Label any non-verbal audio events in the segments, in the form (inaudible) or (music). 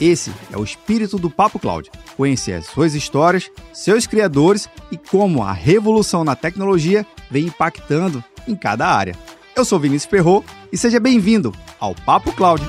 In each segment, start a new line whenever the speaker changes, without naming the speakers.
Esse é o espírito do Papo Cloud. Conhecer as suas histórias, seus criadores e como a revolução na tecnologia vem impactando em cada área. Eu sou Vinícius Ferro e seja bem-vindo ao Papo Cloud.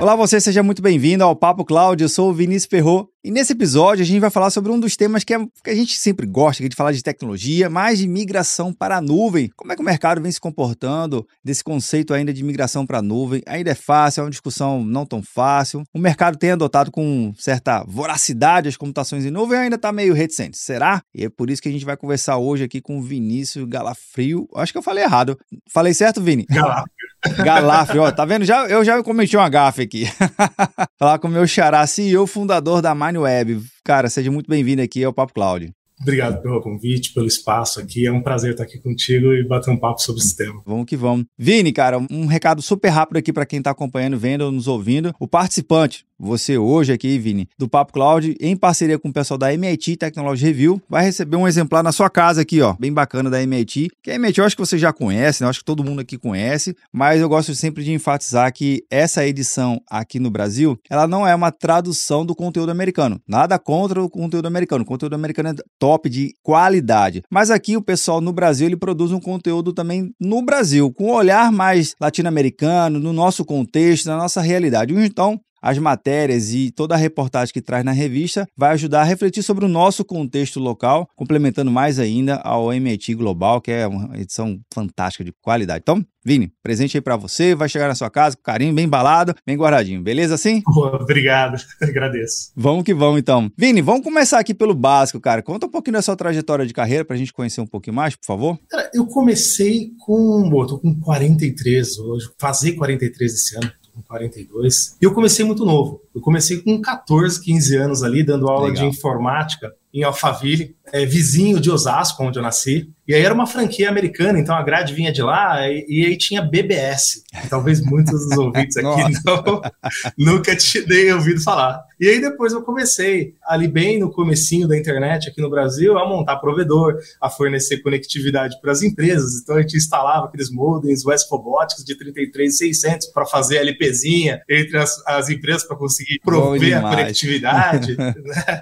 Olá, você seja muito bem-vindo ao Papo Cloud. Eu sou o Vinícius Ferro e nesse episódio a gente vai falar sobre um dos temas que, é, que a gente sempre gosta, de falar de tecnologia, mais de migração para a nuvem. Como é que o mercado vem se comportando desse conceito ainda de migração para a nuvem? Ainda é fácil, é uma discussão não tão fácil. O mercado tem adotado com certa voracidade as computações em nuvem ainda está meio reticente? Será? E é por isso que a gente vai conversar hoje aqui com o Vinícius Galafrio. Acho que eu falei errado. Falei certo, Vini?
Galafrio.
Galafre, ó, tá vendo? Já, eu já cometi uma gafe aqui. (laughs) Falar com o meu xará, CEO, fundador da MindWeb. Cara, seja muito bem-vindo aqui ao Papo Cloud.
Obrigado pelo convite, pelo espaço aqui. É um prazer estar aqui contigo e bater um papo sobre esse tema.
Vamos que vamos. Vini, cara, um recado super rápido aqui para quem está acompanhando, vendo ou nos ouvindo. O participante você hoje aqui, Vini, do Papo Cloud, em parceria com o pessoal da MIT Technology Review, vai receber um exemplar na sua casa aqui, ó, bem bacana da MIT. Que a MIT eu acho que você já conhece, né? Eu acho que todo mundo aqui conhece, mas eu gosto sempre de enfatizar que essa edição aqui no Brasil, ela não é uma tradução do conteúdo americano. Nada contra o conteúdo americano. O conteúdo americano é top de qualidade. Mas aqui o pessoal no Brasil, ele produz um conteúdo também no Brasil, com um olhar mais latino-americano, no nosso contexto, na nossa realidade. Então, as matérias e toda a reportagem que traz na revista vai ajudar a refletir sobre o nosso contexto local, complementando mais ainda ao MIT Global, que é uma edição fantástica de qualidade. Então, Vini, presente aí para você, vai chegar na sua casa com carinho, bem embalado, bem guardadinho, beleza assim? (laughs)
Obrigado, (laughs) agradeço.
Vamos que vamos então. Vini, vamos começar aqui pelo básico, cara. Conta um pouquinho da sua trajetória de carreira para a gente conhecer um pouquinho mais, por favor.
Cara, eu comecei com, bom, tô com 43 hoje, fazer 43 esse ano com 42. E eu comecei muito novo. Eu comecei com 14, 15 anos ali, dando aula Legal. de informática em Alphaville, é, vizinho de Osasco, onde eu nasci. E aí era uma franquia americana, então a grade vinha de lá e, e aí tinha BBS. Talvez muitos dos ouvintes (laughs) aqui não, nunca tenham ouvido falar. E aí depois eu comecei, ali bem no comecinho da internet aqui no Brasil, a montar provedor, a fornecer conectividade para as empresas. Então a gente instalava aqueles modems West Robotics de 33600 para fazer LPzinha entre as, as empresas para conseguir prover a conectividade. (laughs) né?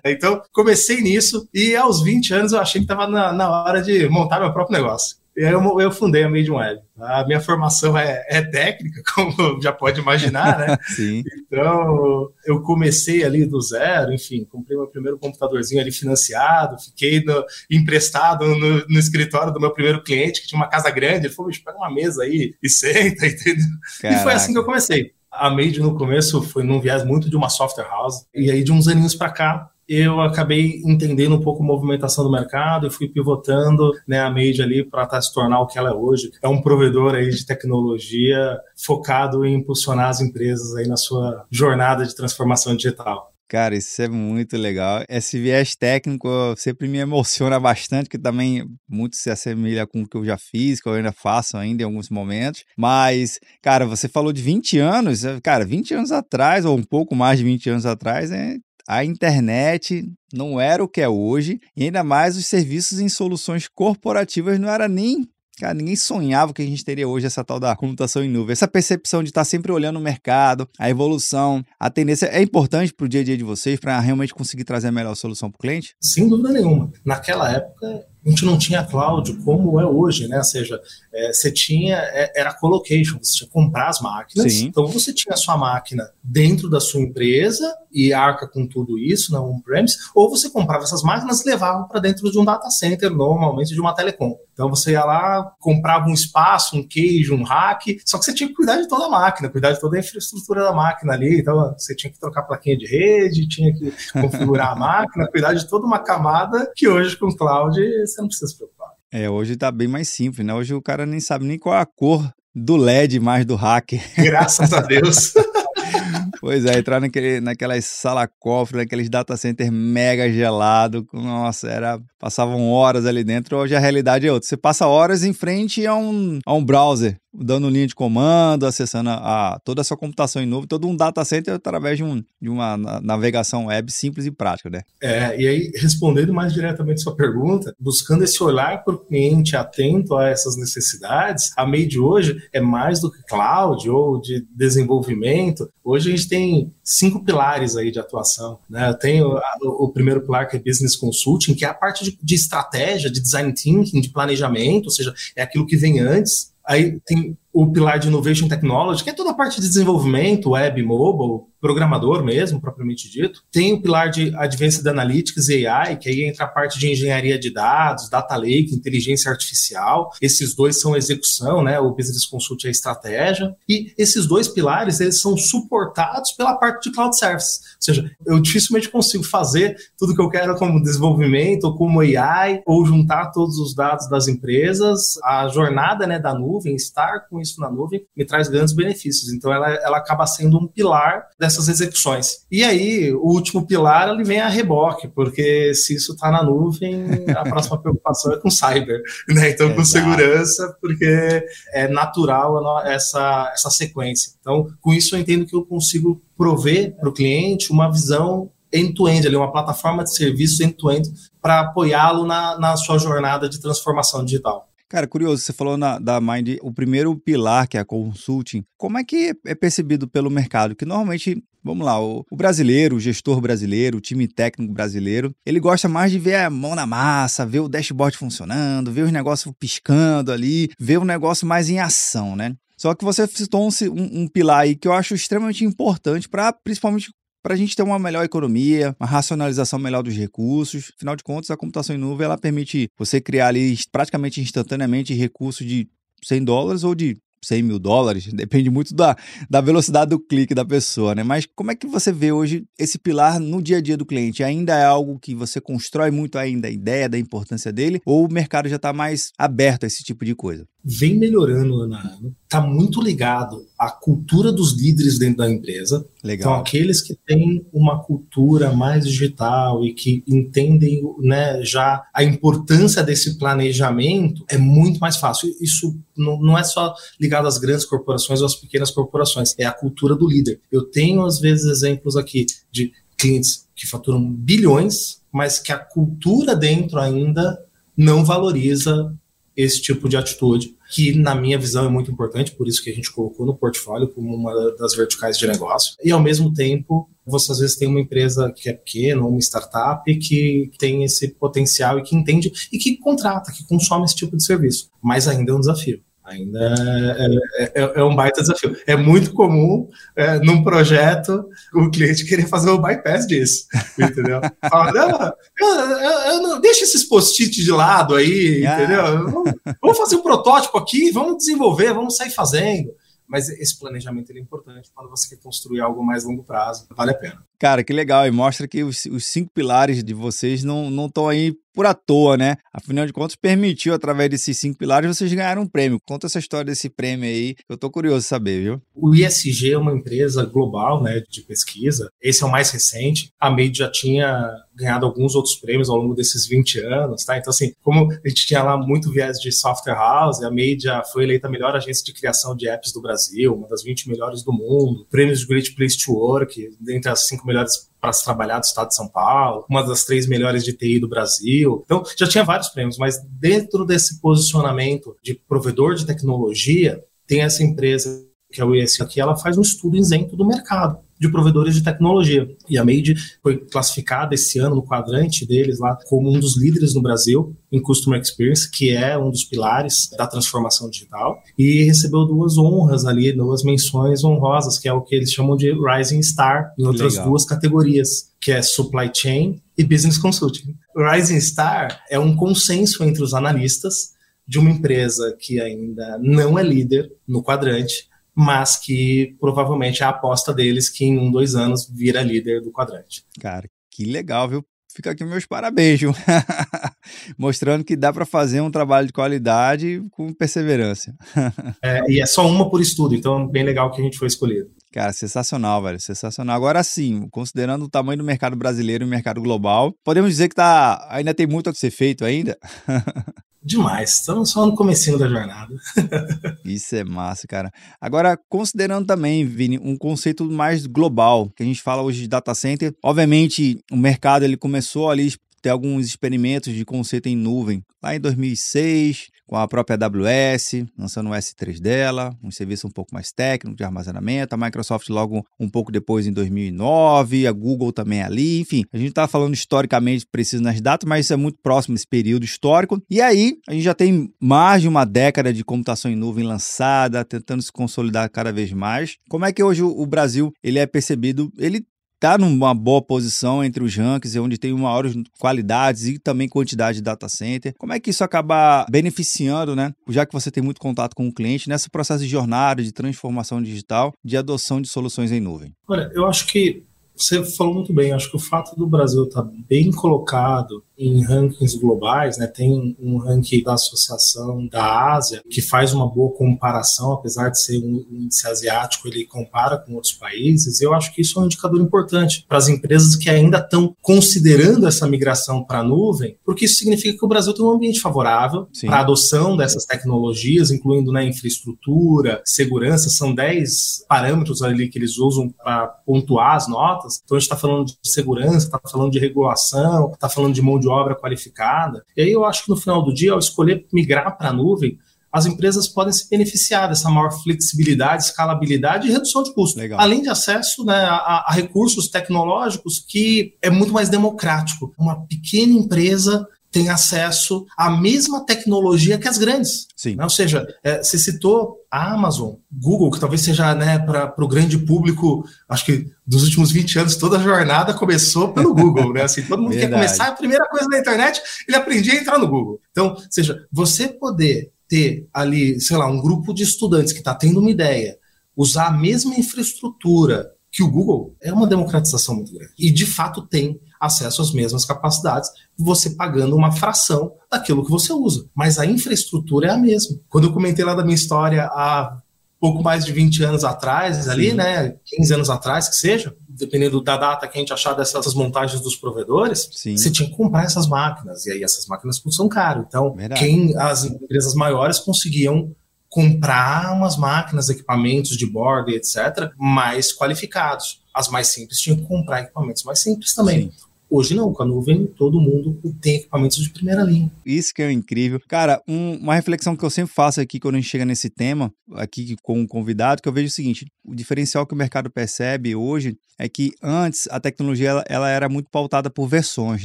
Então comecei nisso e aos 20 anos eu achei que estava na, na hora de montar montar meu próprio negócio. Eu, eu fundei a Made Web. A minha formação é, é, técnica, (laughs) como já pode imaginar, né? (laughs)
Sim.
Então, eu comecei ali do zero, enfim, comprei meu primeiro computadorzinho ali financiado, fiquei no, emprestado no, no, escritório do meu primeiro cliente, que tinha uma casa grande, ele falou, pega uma mesa aí e senta, (laughs) entendeu? Caraca. E foi assim que eu comecei. A Made no começo foi num viés muito de uma software house, e aí de uns aninhos para cá, eu acabei entendendo um pouco a movimentação do mercado e fui pivotando né, a Made ali para tá, se tornar o que ela é hoje. É um provedor aí de tecnologia focado em impulsionar as empresas aí na sua jornada de transformação digital.
Cara, isso é muito legal. Esse viés técnico sempre me emociona bastante, que também muito se assemelha com o que eu já fiz, que eu ainda faço ainda em alguns momentos. Mas, cara, você falou de 20 anos, cara, 20 anos atrás, ou um pouco mais de 20 anos atrás, é a internet não era o que é hoje, e ainda mais os serviços em soluções corporativas não era nem Cara, ninguém sonhava que a gente teria hoje essa tal da computação em nuvem. Essa percepção de estar sempre olhando o mercado, a evolução, a tendência é importante para o dia a dia de vocês, para realmente conseguir trazer a melhor solução para o cliente?
Sem dúvida nenhuma. Naquela época, a gente não tinha cloud como é hoje, né? Ou seja, é, você tinha, é, era colocation, você tinha que comprar as máquinas. Sim. Então você tinha a sua máquina dentro da sua empresa e arca com tudo isso na on-premise, ou você comprava essas máquinas e levava para dentro de um data center, normalmente de uma telecom. Então você ia lá, comprava um espaço, um queijo, um rack, só que você tinha que cuidar de toda a máquina, cuidar de toda a infraestrutura da máquina ali. Então você tinha que trocar plaquinha de rede, tinha que configurar a (laughs) máquina, cuidar de toda uma camada que hoje com cloud você não precisa se preocupar.
É, hoje tá bem mais simples, né? Hoje o cara nem sabe nem qual é a cor do LED mais do hacker.
Graças a Deus. (laughs)
Pois é, entrar naquele, naquelas sala cofre, naqueles data center mega gelado, nossa, era passavam horas ali dentro, hoje a realidade é outra. Você passa horas em frente a um, a um browser, dando linha de comando, acessando a, a toda a sua computação em nuvem, todo um data center através de, um, de uma navegação web simples e prática, né?
É, e aí, respondendo mais diretamente sua pergunta, buscando esse olhar para o cliente atento a essas necessidades, a Made hoje é mais do que cloud ou de desenvolvimento. Hoje a gente tem cinco pilares aí de atuação, né? A, o, o primeiro pilar que é Business Consulting, que é a parte de, de estratégia, de design thinking, de planejamento, ou seja, é aquilo que vem antes. Aí tem o pilar de Innovation Technology, que é toda a parte de desenvolvimento, web, mobile, programador mesmo, propriamente dito. Tem o pilar de Advanced Analytics e AI, que aí entra a parte de engenharia de dados, data lake, inteligência artificial. Esses dois são execução, né? O Business Consult é estratégia. E esses dois pilares, eles são suportados pela parte de cloud service. Ou seja, eu dificilmente consigo fazer tudo que eu quero como desenvolvimento, ou como AI, ou juntar todos os dados das empresas. A jornada né, da nuvem, estar com isso na nuvem, me traz grandes benefícios. Então, ela, ela acaba sendo um pilar dessas execuções. E aí, o último pilar, ele vem a reboque, porque se isso está na nuvem, a próxima (laughs) preocupação é com cyber, né? Então, com segurança, porque é natural essa, essa sequência. Então, com isso, eu entendo que eu consigo prover para o cliente uma visão end-to-end, -end, uma plataforma de serviços end-to-end para apoiá-lo na, na sua jornada de transformação digital.
Cara, curioso, você falou na, da Mind, o primeiro pilar, que é a consulting, como é que é percebido pelo mercado? Que normalmente, vamos lá, o, brasileiro, o gestor brasileiro, o time técnico brasileiro, ele gosta mais de ver a mão na massa, ver o dashboard funcionando, ver os negócios piscando ali, ver o negócio mais em ação, né? Só que você citou um, um, um pilar aí que eu acho extremamente importante para principalmente para a gente ter uma melhor economia, uma racionalização melhor dos recursos. Afinal de contas, a computação em nuvem ela permite você criar ali praticamente instantaneamente recursos de 100 dólares ou de 100 mil dólares, (laughs) depende muito da, da velocidade do clique da pessoa, né? Mas como é que você vê hoje esse pilar no dia a dia do cliente? Ainda é algo que você constrói muito ainda a ideia da importância dele ou o mercado já está mais aberto a esse tipo de coisa?
Vem melhorando ano a ano, está muito ligado à cultura dos líderes dentro da empresa. Legal. Então, aqueles que têm uma cultura mais digital e que entendem né, já a importância desse planejamento, é muito mais fácil. Isso não, não é só ligado às grandes corporações ou às pequenas corporações, é a cultura do líder. Eu tenho, às vezes, exemplos aqui de clientes que faturam bilhões, mas que a cultura dentro ainda não valoriza esse tipo de atitude que na minha visão é muito importante, por isso que a gente colocou no portfólio como uma das verticais de negócio. E ao mesmo tempo, você às vezes tem uma empresa que é pequena, uma startup que tem esse potencial e que entende e que contrata, que consome esse tipo de serviço. Mas ainda é um desafio. Ainda é, é, é, é, um baita desafio. É muito comum, é, num projeto, o cliente querer fazer o bypass disso, entendeu? (laughs) Fala, não, eu, eu, eu, deixa esses post-it de lado aí, ah. entendeu? Vamos, vamos fazer um protótipo aqui, vamos desenvolver, vamos sair fazendo mas esse planejamento é importante quando você quer construir algo mais longo prazo, vale a pena.
Cara, que legal, e mostra que os, os cinco pilares de vocês não estão aí por à toa, né? Afinal de contas, permitiu, através desses cinco pilares, vocês ganharam um prêmio. Conta essa história desse prêmio aí, eu tô curioso saber, viu?
O ISG é uma empresa global, né, de pesquisa. Esse é o mais recente. A Made já tinha ganhado alguns outros prêmios ao longo desses 20 anos, tá? Então, assim, como a gente tinha lá muito viés de software house, a já foi eleita a melhor agência de criação de apps do Brasil, uma das 20 melhores do mundo, prêmios de Great Place to Work, dentre as cinco melhores para se trabalhar do estado de São Paulo, uma das três melhores de TI do Brasil. Então, já tinha vários prêmios, mas dentro desse posicionamento de provedor de tecnologia, tem essa empresa que é o IS aqui, ela faz um estudo isento do mercado de provedores de tecnologia. E a Made foi classificada esse ano no quadrante deles lá como um dos líderes no Brasil em Customer Experience, que é um dos pilares da transformação digital, e recebeu duas honras ali, duas menções honrosas, que é o que eles chamam de Rising Star, em outras Legal. duas categorias, que é Supply Chain e Business Consulting. Rising Star é um consenso entre os analistas de uma empresa que ainda não é líder no quadrante, mas que provavelmente é a aposta deles que em um, dois anos vira líder do quadrante.
Cara, que legal, viu? fica aqui meus parabéns, (laughs) mostrando que dá para fazer um trabalho de qualidade com perseverança. (laughs)
é, e é só uma por estudo, então bem legal que a gente foi escolhido.
Cara, sensacional, velho, sensacional. Agora sim, considerando o tamanho do mercado brasileiro e o mercado global, podemos dizer que tá, ainda tem muito a ser feito ainda? (laughs)
Demais, estamos só no comecinho da jornada. (laughs)
Isso é massa, cara. Agora, considerando também, Vini, um conceito mais global, que a gente fala hoje de data center, obviamente o mercado ele começou ali ter alguns experimentos de conceito em nuvem lá em 2006, com a própria AWS, lançando o S3 dela, um serviço um pouco mais técnico de armazenamento, a Microsoft logo um pouco depois em 2009, a Google também ali, enfim, a gente está falando historicamente preciso nas datas, mas isso é muito próximo desse período histórico. E aí, a gente já tem mais de uma década de computação em nuvem lançada, tentando se consolidar cada vez mais. Como é que hoje o Brasil ele é percebido? Ele está numa boa posição entre os rankings, onde tem maiores qualidades e também quantidade de data center. Como é que isso acaba beneficiando, né? Já que você tem muito contato com o cliente, nesse processo de jornada, de transformação digital, de adoção de soluções em nuvem?
Olha, eu acho que você falou muito bem, acho que o fato do Brasil estar tá bem colocado em rankings globais, né? Tem um ranking da Associação da Ásia que faz uma boa comparação, apesar de ser um índice asiático, ele compara com outros países. Eu acho que isso é um indicador importante para as empresas que ainda estão considerando essa migração para a nuvem, porque isso significa que o Brasil tem um ambiente favorável para a adoção dessas tecnologias, incluindo né, infraestrutura, segurança. São 10 parâmetros ali que eles usam para pontuar as notas. Então a gente está falando de segurança, está falando de regulação, está falando de mão de de obra qualificada. E aí eu acho que no final do dia, ao escolher migrar para a nuvem, as empresas podem se beneficiar dessa maior flexibilidade, escalabilidade e redução de custos. Legal. Além de acesso né, a, a, recursos tecnológicos que é muito mais democrático. Uma pequena empresa tem acesso à mesma tecnologia que as grandes. Sim. Né? Ou seja, é, você citou a Amazon, Google, que talvez seja né, para o grande público, acho que dos últimos 20 anos, toda a jornada começou pelo Google. Né? Assim, todo mundo Verdade. quer começar, a primeira coisa na internet, ele aprendia a entrar no Google. Então, ou seja, você poder ter ali, sei lá, um grupo de estudantes que está tendo uma ideia, usar a mesma infraestrutura que o Google, é uma democratização muito grande. E, de fato, tem acesso às mesmas capacidades, você pagando uma fração daquilo que você usa. Mas a infraestrutura é a mesma. Quando eu comentei lá da minha história há pouco mais de 20 anos atrás, ali, né, 15 anos atrás, que seja, dependendo da data que a gente achar dessas montagens dos provedores, Sim. você tinha que comprar essas máquinas, e aí essas máquinas custam caro. Então, Verdade. quem as empresas maiores conseguiam comprar umas máquinas, equipamentos de bordo e etc., mais qualificados. As mais simples tinham que comprar equipamentos mais simples também. Sim. Hoje não, com a nuvem todo mundo tem equipamentos de primeira linha.
Isso que é incrível. Cara, um, uma reflexão que eu sempre faço aqui quando a gente chega nesse tema, aqui com um convidado, que eu vejo o seguinte: o diferencial que o mercado percebe hoje é que antes a tecnologia ela, ela era muito pautada por versões,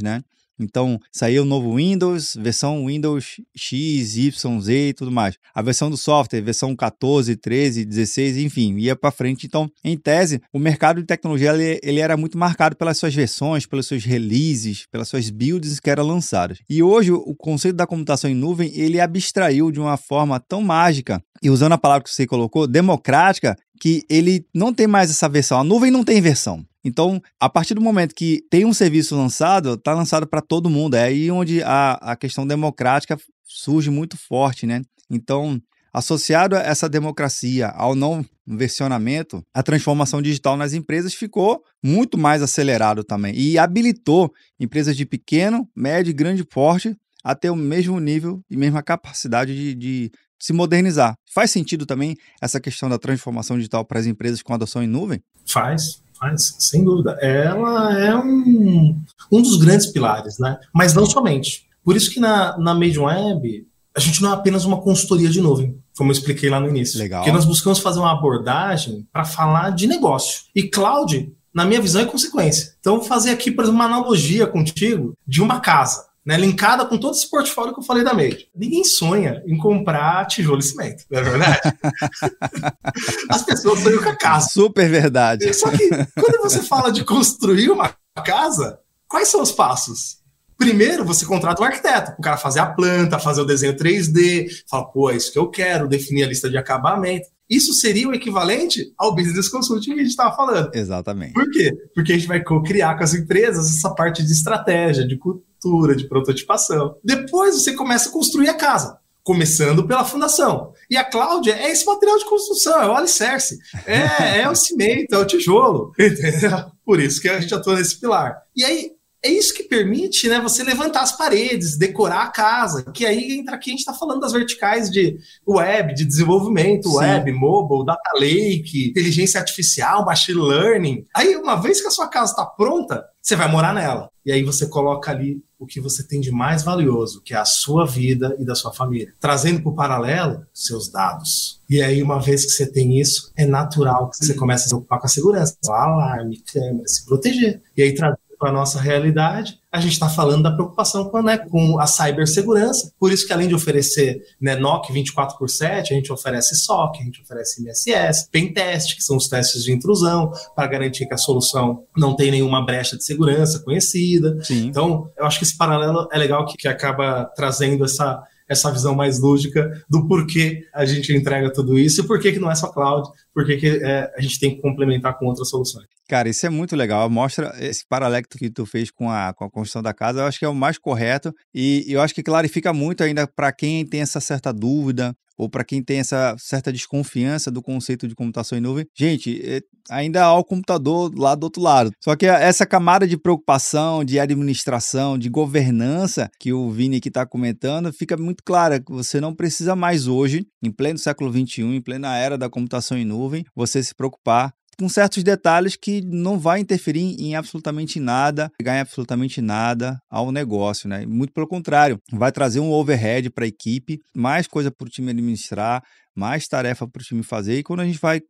né? Então, saiu o novo Windows, versão Windows X, Y, Z e tudo mais. A versão do software, versão 14, 13, 16, enfim, ia para frente. Então, em tese, o mercado de tecnologia ele, ele, era muito marcado pelas suas versões, pelos seus releases, pelas suas builds que eram lançadas. E hoje, o conceito da computação em nuvem, ele abstraiu de uma forma tão mágica, e usando a palavra que você colocou, democrática, que ele não tem mais essa versão. A nuvem não tem versão. Então, a partir do momento que tem um serviço lançado, está lançado para todo mundo. É aí onde a, a questão democrática surge muito forte, né? Então, associado a essa democracia, ao não versionamento, a transformação digital nas empresas ficou muito mais acelerado também e habilitou empresas de pequeno, médio e grande porte a ter o mesmo nível e mesma capacidade de, de se modernizar. Faz sentido também essa questão da transformação digital para as empresas com adoção em nuvem?
Faz, faz, sem dúvida. Ela é um, um dos grandes pilares, né? Mas não somente. Por isso que na, na Made Web a gente não é apenas uma consultoria de nuvem, como eu expliquei lá no início. Legal. Porque nós buscamos fazer uma abordagem para falar de negócio. E cloud, na minha visão, é consequência. Então, fazer aqui, por exemplo, uma analogia contigo de uma casa né, linkada com todo esse portfólio que eu falei da Made. Ninguém sonha em comprar tijolo e cimento, não é verdade? (laughs) As pessoas sonham com a casa.
Super verdade.
Só que quando você fala de construir uma casa, quais são os passos? Primeiro, você contrata um arquiteto, o cara fazer a planta, fazer o desenho 3D, fala, pô, é isso que eu quero, definir a lista de acabamento. Isso seria o equivalente ao business consulting que a gente estava falando.
Exatamente.
Por quê? Porque a gente vai criar com as empresas essa parte de estratégia, de cultura, de prototipação. Depois você começa a construir a casa começando pela fundação. E a Cláudia é esse material de construção, é o alicerce, é, é o cimento, é o tijolo, (laughs) entendeu? Por isso que a gente atua nesse pilar. E aí, é isso que permite né, você levantar as paredes, decorar a casa, que aí entra aqui, a gente está falando das verticais de web, de desenvolvimento Sim. web, mobile, data lake, inteligência artificial, machine learning. Aí, uma vez que a sua casa está pronta, você vai morar nela. E aí você coloca ali o que você tem de mais valioso, que é a sua vida e da sua família. Trazendo para o paralelo, seus dados. E aí, uma vez que você tem isso, é natural que você comece a se preocupar com a segurança. Alarme, câmera, se proteger. E aí, trazendo para a nossa realidade, a gente está falando da preocupação com, né, com a cibersegurança. Por isso que além de oferecer né, NOC 24 por 7, a gente oferece SOC, a gente oferece MSS, Pentest, que são os testes de intrusão, para garantir que a solução não tem nenhuma brecha de segurança conhecida. Sim. Então, eu acho que esse paralelo é legal que, que acaba trazendo essa, essa visão mais lúdica do porquê a gente entrega tudo isso e por que não é só cloud, por que, que é, a gente tem que complementar com outras soluções.
Cara, isso é muito legal. Mostra esse paralelo que tu fez com a, com a construção da casa. Eu acho que é o mais correto e eu acho que clarifica muito ainda para quem tem essa certa dúvida ou para quem tem essa certa desconfiança do conceito de computação em nuvem. Gente, é, ainda há o computador lá do outro lado. Só que essa camada de preocupação, de administração, de governança que o Vini aqui está comentando, fica muito clara que você não precisa mais hoje, em pleno século XXI, em plena era da computação em nuvem, você se preocupar com certos detalhes que não vai interferir em absolutamente nada, ganhar absolutamente nada ao negócio, né? Muito pelo contrário, vai trazer um overhead para a equipe, mais coisa para o time administrar, mais tarefa para o time fazer. E quando a gente vai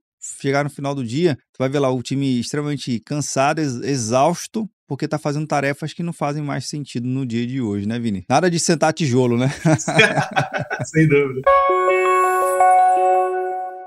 chegar no final do dia, tu vai ver lá o time extremamente cansado, exausto, porque tá fazendo tarefas que não fazem mais sentido no dia de hoje, né, Vini? Nada de sentar tijolo, né? (laughs)
Sem dúvida.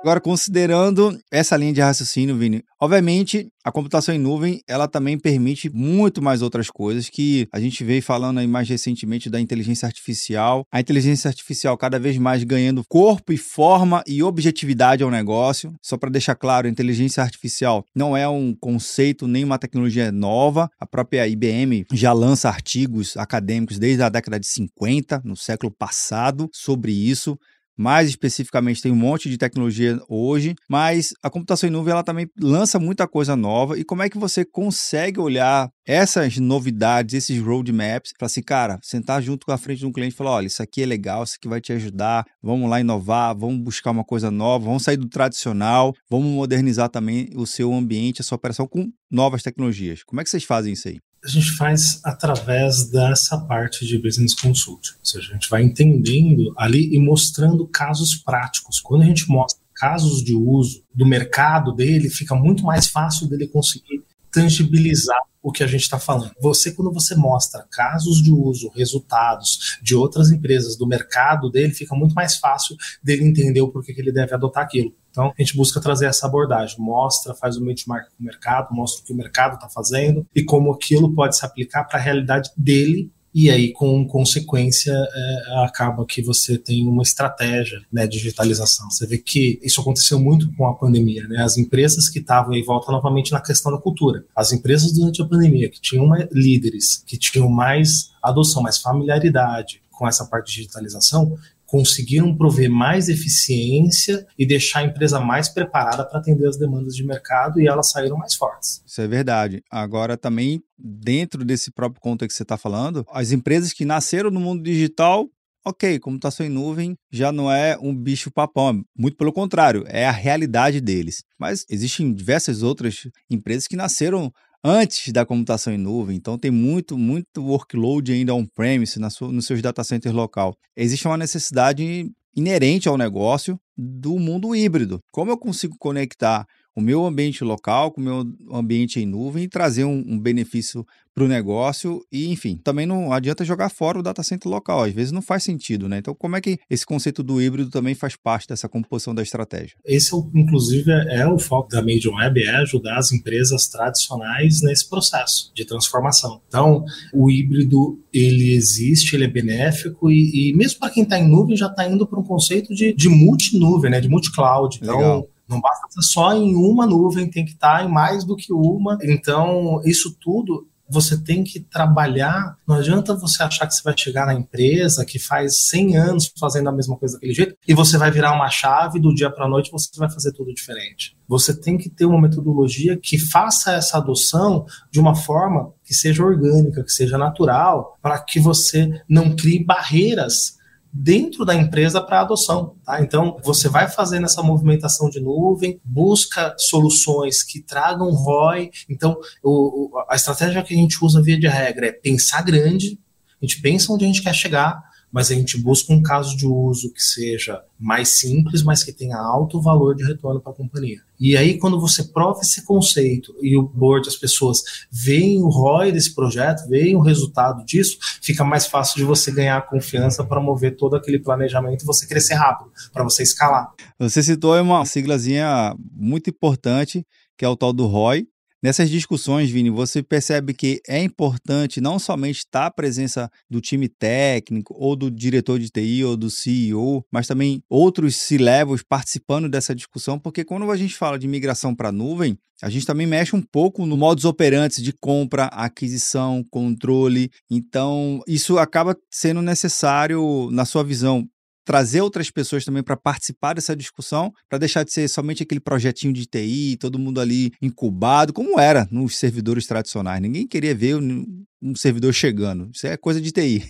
Agora, considerando essa linha de raciocínio, Vini, obviamente a computação em nuvem ela também permite muito mais outras coisas que a gente veio falando aí mais recentemente da inteligência artificial. A inteligência artificial cada vez mais ganhando corpo e forma e objetividade ao negócio. Só para deixar claro, a inteligência artificial não é um conceito nem uma tecnologia nova. A própria IBM já lança artigos acadêmicos desde a década de 50, no século passado, sobre isso. Mais especificamente, tem um monte de tecnologia hoje, mas a computação em nuvem ela também lança muita coisa nova. E como é que você consegue olhar essas novidades, esses roadmaps, para assim, cara, sentar junto com a frente de um cliente e falar: olha, isso aqui é legal, isso aqui vai te ajudar, vamos lá inovar, vamos buscar uma coisa nova, vamos sair do tradicional, vamos modernizar também o seu ambiente, a sua operação com novas tecnologias. Como é que vocês fazem isso aí?
A gente faz através dessa parte de business consulting. Ou seja, a gente vai entendendo ali e mostrando casos práticos. Quando a gente mostra casos de uso do mercado dele, fica muito mais fácil dele conseguir tangibilizar o que a gente está falando. Você, quando você mostra casos de uso, resultados de outras empresas do mercado dele, fica muito mais fácil dele entender o porquê que ele deve adotar aquilo. Então, a gente busca trazer essa abordagem, mostra, faz o benchmark com o mercado, mostra o que o mercado está fazendo e como aquilo pode se aplicar para a realidade dele e aí, com consequência, é, acaba que você tem uma estratégia né, de digitalização. Você vê que isso aconteceu muito com a pandemia. Né? As empresas que estavam, e volta novamente na questão da cultura, as empresas durante a pandemia que tinham líderes, que tinham mais adoção, mais familiaridade com essa parte de digitalização, conseguiram prover mais eficiência e deixar a empresa mais preparada para atender as demandas de mercado e elas saíram mais fortes.
Isso é verdade. Agora, também, dentro desse próprio contexto que você está falando, as empresas que nasceram no mundo digital ok, computação em nuvem já não é um bicho papão, muito pelo contrário, é a realidade deles. Mas existem diversas outras empresas que nasceram antes da computação em nuvem, então tem muito, muito workload ainda on-premise nos seus data centers local. Existe uma necessidade inerente ao negócio do mundo híbrido. Como eu consigo conectar o meu ambiente local com o meu ambiente em nuvem e trazer um, um benefício para o negócio e, enfim, também não adianta jogar fora o data center local, às vezes não faz sentido, né? Então, como é que esse conceito do híbrido também faz parte dessa composição da estratégia?
Esse, inclusive, é o foco da Medium Web, é ajudar as empresas tradicionais nesse processo de transformação. Então, o híbrido, ele existe, ele é benéfico e, e mesmo para quem está em nuvem, já está indo para um conceito de, de multi-nuvem, né? De multi-cloud. Então, Legal. Não basta ser só em uma nuvem, tem que estar em mais do que uma. Então, isso tudo você tem que trabalhar. Não adianta você achar que você vai chegar na empresa que faz 100 anos fazendo a mesma coisa daquele jeito e você vai virar uma chave do dia para a noite você vai fazer tudo diferente. Você tem que ter uma metodologia que faça essa adoção de uma forma que seja orgânica, que seja natural, para que você não crie barreiras dentro da empresa para adoção. Tá? Então, você vai fazendo essa movimentação de nuvem, busca soluções que tragam ROI. Então, o, a estratégia que a gente usa via de regra é pensar grande, a gente pensa onde a gente quer chegar, mas a gente busca um caso de uso que seja mais simples, mas que tenha alto valor de retorno para a companhia. E aí, quando você prova esse conceito e o board, as pessoas veem o ROI desse projeto, veem o resultado disso, fica mais fácil de você ganhar confiança para mover todo aquele planejamento e você crescer rápido, para você escalar.
Você citou uma siglazinha muito importante, que é o tal do ROI, Nessas discussões, Vini, você percebe que é importante não somente estar a presença do time técnico, ou do diretor de TI, ou do CEO, mas também outros C-levels participando dessa discussão, porque quando a gente fala de migração para a nuvem, a gente também mexe um pouco no modus operandi de compra, aquisição, controle. Então, isso acaba sendo necessário, na sua visão, trazer outras pessoas também para participar dessa discussão, para deixar de ser somente aquele projetinho de TI, todo mundo ali incubado, como era nos servidores tradicionais. Ninguém queria ver um servidor chegando. Isso é coisa de TI.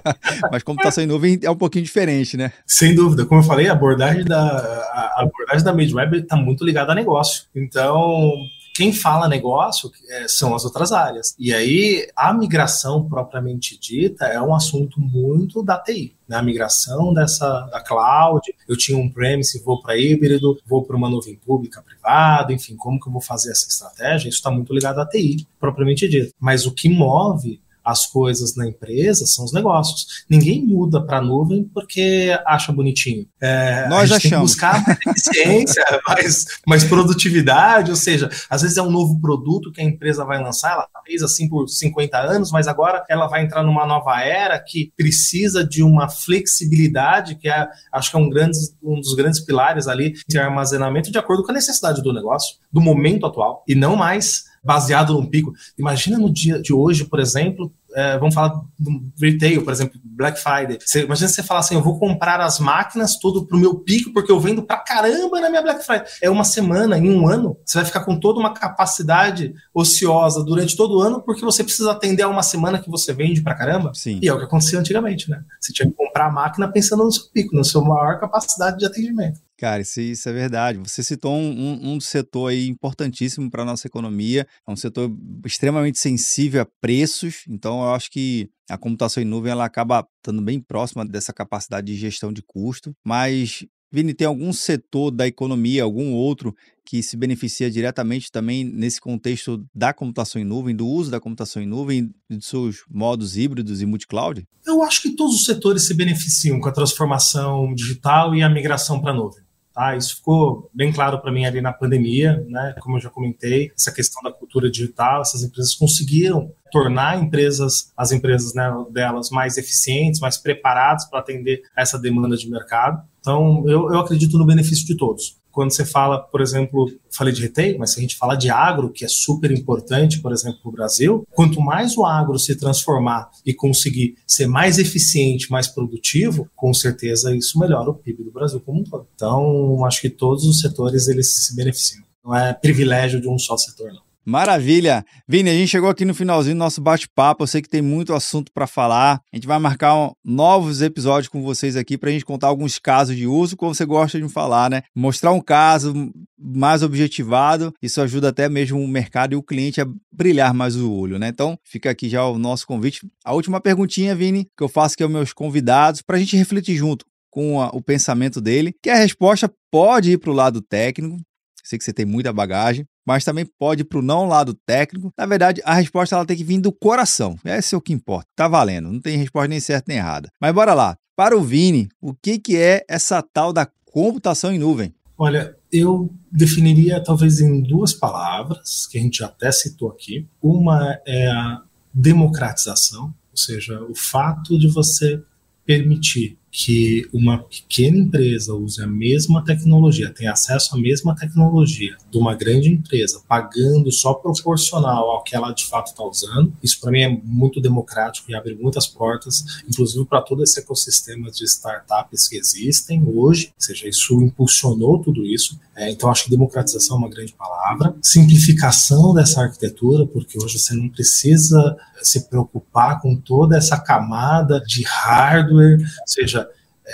(laughs) Mas computação em nuvem é um pouquinho diferente, né?
Sem dúvida. Como eu falei, a abordagem da, a abordagem da MidWeb está muito ligada a negócio. Então, quem fala negócio é, são as outras áreas. E aí, a migração propriamente dita é um assunto muito da TI. Né? A migração dessa da cloud, eu tinha um premise, vou para híbrido, vou para uma nuvem pública, privada, enfim, como que eu vou fazer essa estratégia? Isso está muito ligado à TI, propriamente dita. Mas o que move as coisas na empresa são os negócios. Ninguém muda para a nuvem porque acha bonitinho.
É, Nós
a
gente achamos. Tem que
buscar mais (laughs) eficiência, mais, mais produtividade, ou seja, às vezes é um novo produto que a empresa vai lançar, ela fez assim por 50 anos, mas agora ela vai entrar numa nova era que precisa de uma flexibilidade, que é, acho que é um, grande, um dos grandes pilares ali de armazenamento de acordo com a necessidade do negócio, do momento atual, e não mais baseado num pico. Imagina no dia de hoje, por exemplo, é, vamos falar do retail, por exemplo, Black Friday. Você, imagina você falar assim, eu vou comprar as máquinas tudo pro meu pico, porque eu vendo pra caramba na minha Black Friday. É uma semana, em um ano, você vai ficar com toda uma capacidade ociosa durante todo o ano, porque você precisa atender a uma semana que você vende pra caramba.
Sim.
E é o que acontecia antigamente, né? Você tinha que comprar a máquina pensando no seu pico, na sua maior capacidade de atendimento.
Cara, isso, isso é verdade. Você citou um, um, um setor aí importantíssimo para a nossa economia, é um setor extremamente sensível a preços, então eu acho que a computação em nuvem ela acaba estando bem próxima dessa capacidade de gestão de custo, mas Vini, tem algum setor da economia, algum outro que se beneficia diretamente também nesse contexto da computação em nuvem, do uso da computação em nuvem, de seus modos híbridos e multi-cloud?
Eu acho que todos os setores se beneficiam com a transformação digital e a migração para a nuvem. Tá? Isso ficou bem claro para mim ali na pandemia, né? Como eu já comentei, essa questão da cultura digital, essas empresas conseguiram tornar empresas, as empresas né, delas mais eficientes, mais preparadas para atender essa demanda de mercado. Então, eu, eu acredito no benefício de todos quando você fala, por exemplo, falei de retail, mas se a gente fala de agro, que é super importante, por exemplo, para o Brasil, quanto mais o agro se transformar e conseguir ser mais eficiente, mais produtivo, com certeza isso melhora o PIB do Brasil como um todo. Então, acho que todos os setores eles se beneficiam. Não é privilégio de um só setor, não.
Maravilha! Vini, a gente chegou aqui no finalzinho do nosso bate-papo. Eu sei que tem muito assunto para falar. A gente vai marcar um, novos episódios com vocês aqui para a gente contar alguns casos de uso, como você gosta de falar, né? Mostrar um caso mais objetivado. Isso ajuda até mesmo o mercado e o cliente a brilhar mais o olho, né? Então, fica aqui já o nosso convite. A última perguntinha, Vini, que eu faço aqui aos meus convidados, para a gente refletir junto com a, o pensamento dele, que a resposta pode ir para o lado técnico, sei que você tem muita bagagem, mas também pode para o não lado técnico. Na verdade, a resposta ela tem que vir do coração. Esse é o que importa. Tá valendo. Não tem resposta nem certa nem errada. Mas bora lá. Para o Vini, o que, que é essa tal da computação em nuvem?
Olha, eu definiria talvez em duas palavras, que a gente até citou aqui. Uma é a democratização, ou seja, o fato de você permitir que uma pequena empresa use a mesma tecnologia, tenha acesso à mesma tecnologia de uma grande empresa, pagando só proporcional ao que ela de fato está usando, isso para mim é muito democrático e abre muitas portas, inclusive para todo esse ecossistema de startups que existem hoje, ou seja, isso impulsionou tudo isso. É, então acho que democratização é uma grande palavra. Simplificação dessa arquitetura, porque hoje você não precisa se preocupar com toda essa camada de hardware, ou seja,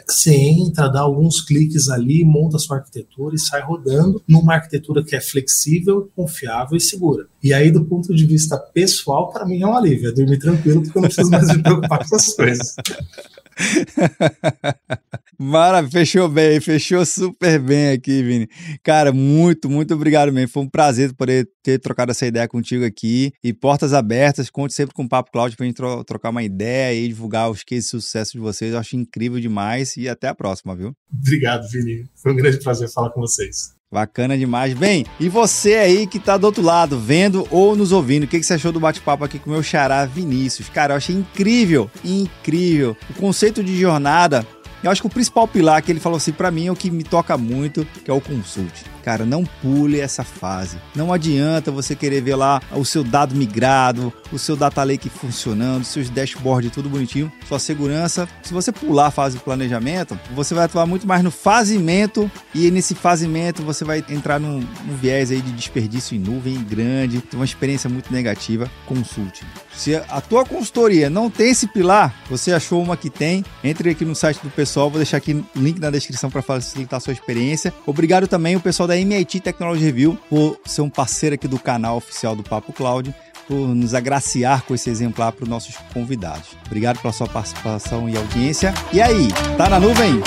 você entra, dá alguns cliques ali, monta sua arquitetura e sai rodando numa arquitetura que é flexível, confiável e segura. E aí, do ponto de vista pessoal, para mim é um alívio, é dormir tranquilo, porque eu não preciso mais me preocupar com essas coisas. (laughs) (laughs)
Maravilha, fechou bem, fechou super bem aqui, Vini. Cara, muito, muito obrigado mesmo. Foi um prazer poder ter trocado essa ideia contigo aqui. E portas abertas, conte sempre com o Papo Cloud pra gente tro trocar uma ideia e divulgar os cases de sucesso de vocês. Eu acho incrível demais e até a próxima, viu?
Obrigado, Vini. Foi um grande prazer falar com vocês.
Bacana demais. Bem, e você aí que tá do outro lado, vendo ou nos ouvindo, o que, que você achou do bate-papo aqui com o meu xará Vinícius? Cara, eu achei incrível, incrível. O conceito de jornada, eu acho que o principal pilar que ele falou assim para mim é o que me toca muito, que é o consulte cara, não pule essa fase. Não adianta você querer ver lá o seu dado migrado, o seu data lake funcionando, seus dashboard tudo bonitinho, sua segurança. Se você pular a fase de planejamento, você vai atuar muito mais no fazimento e nesse fazimento você vai entrar num, num viés aí de desperdício em nuvem grande, uma experiência muito negativa. Consulte. Se a tua consultoria não tem esse pilar, você achou uma que tem, entre aqui no site do pessoal, vou deixar aqui o link na descrição para facilitar a sua experiência. Obrigado também o pessoal da MIT Technology Review por ser um parceiro aqui do canal oficial do Papo Cloud, por nos agraciar com esse exemplar para os nossos convidados. Obrigado pela sua participação e audiência. E aí, tá na nuvem?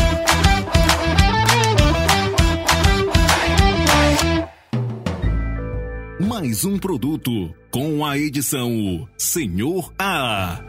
Mais um produto com a edição Senhor A.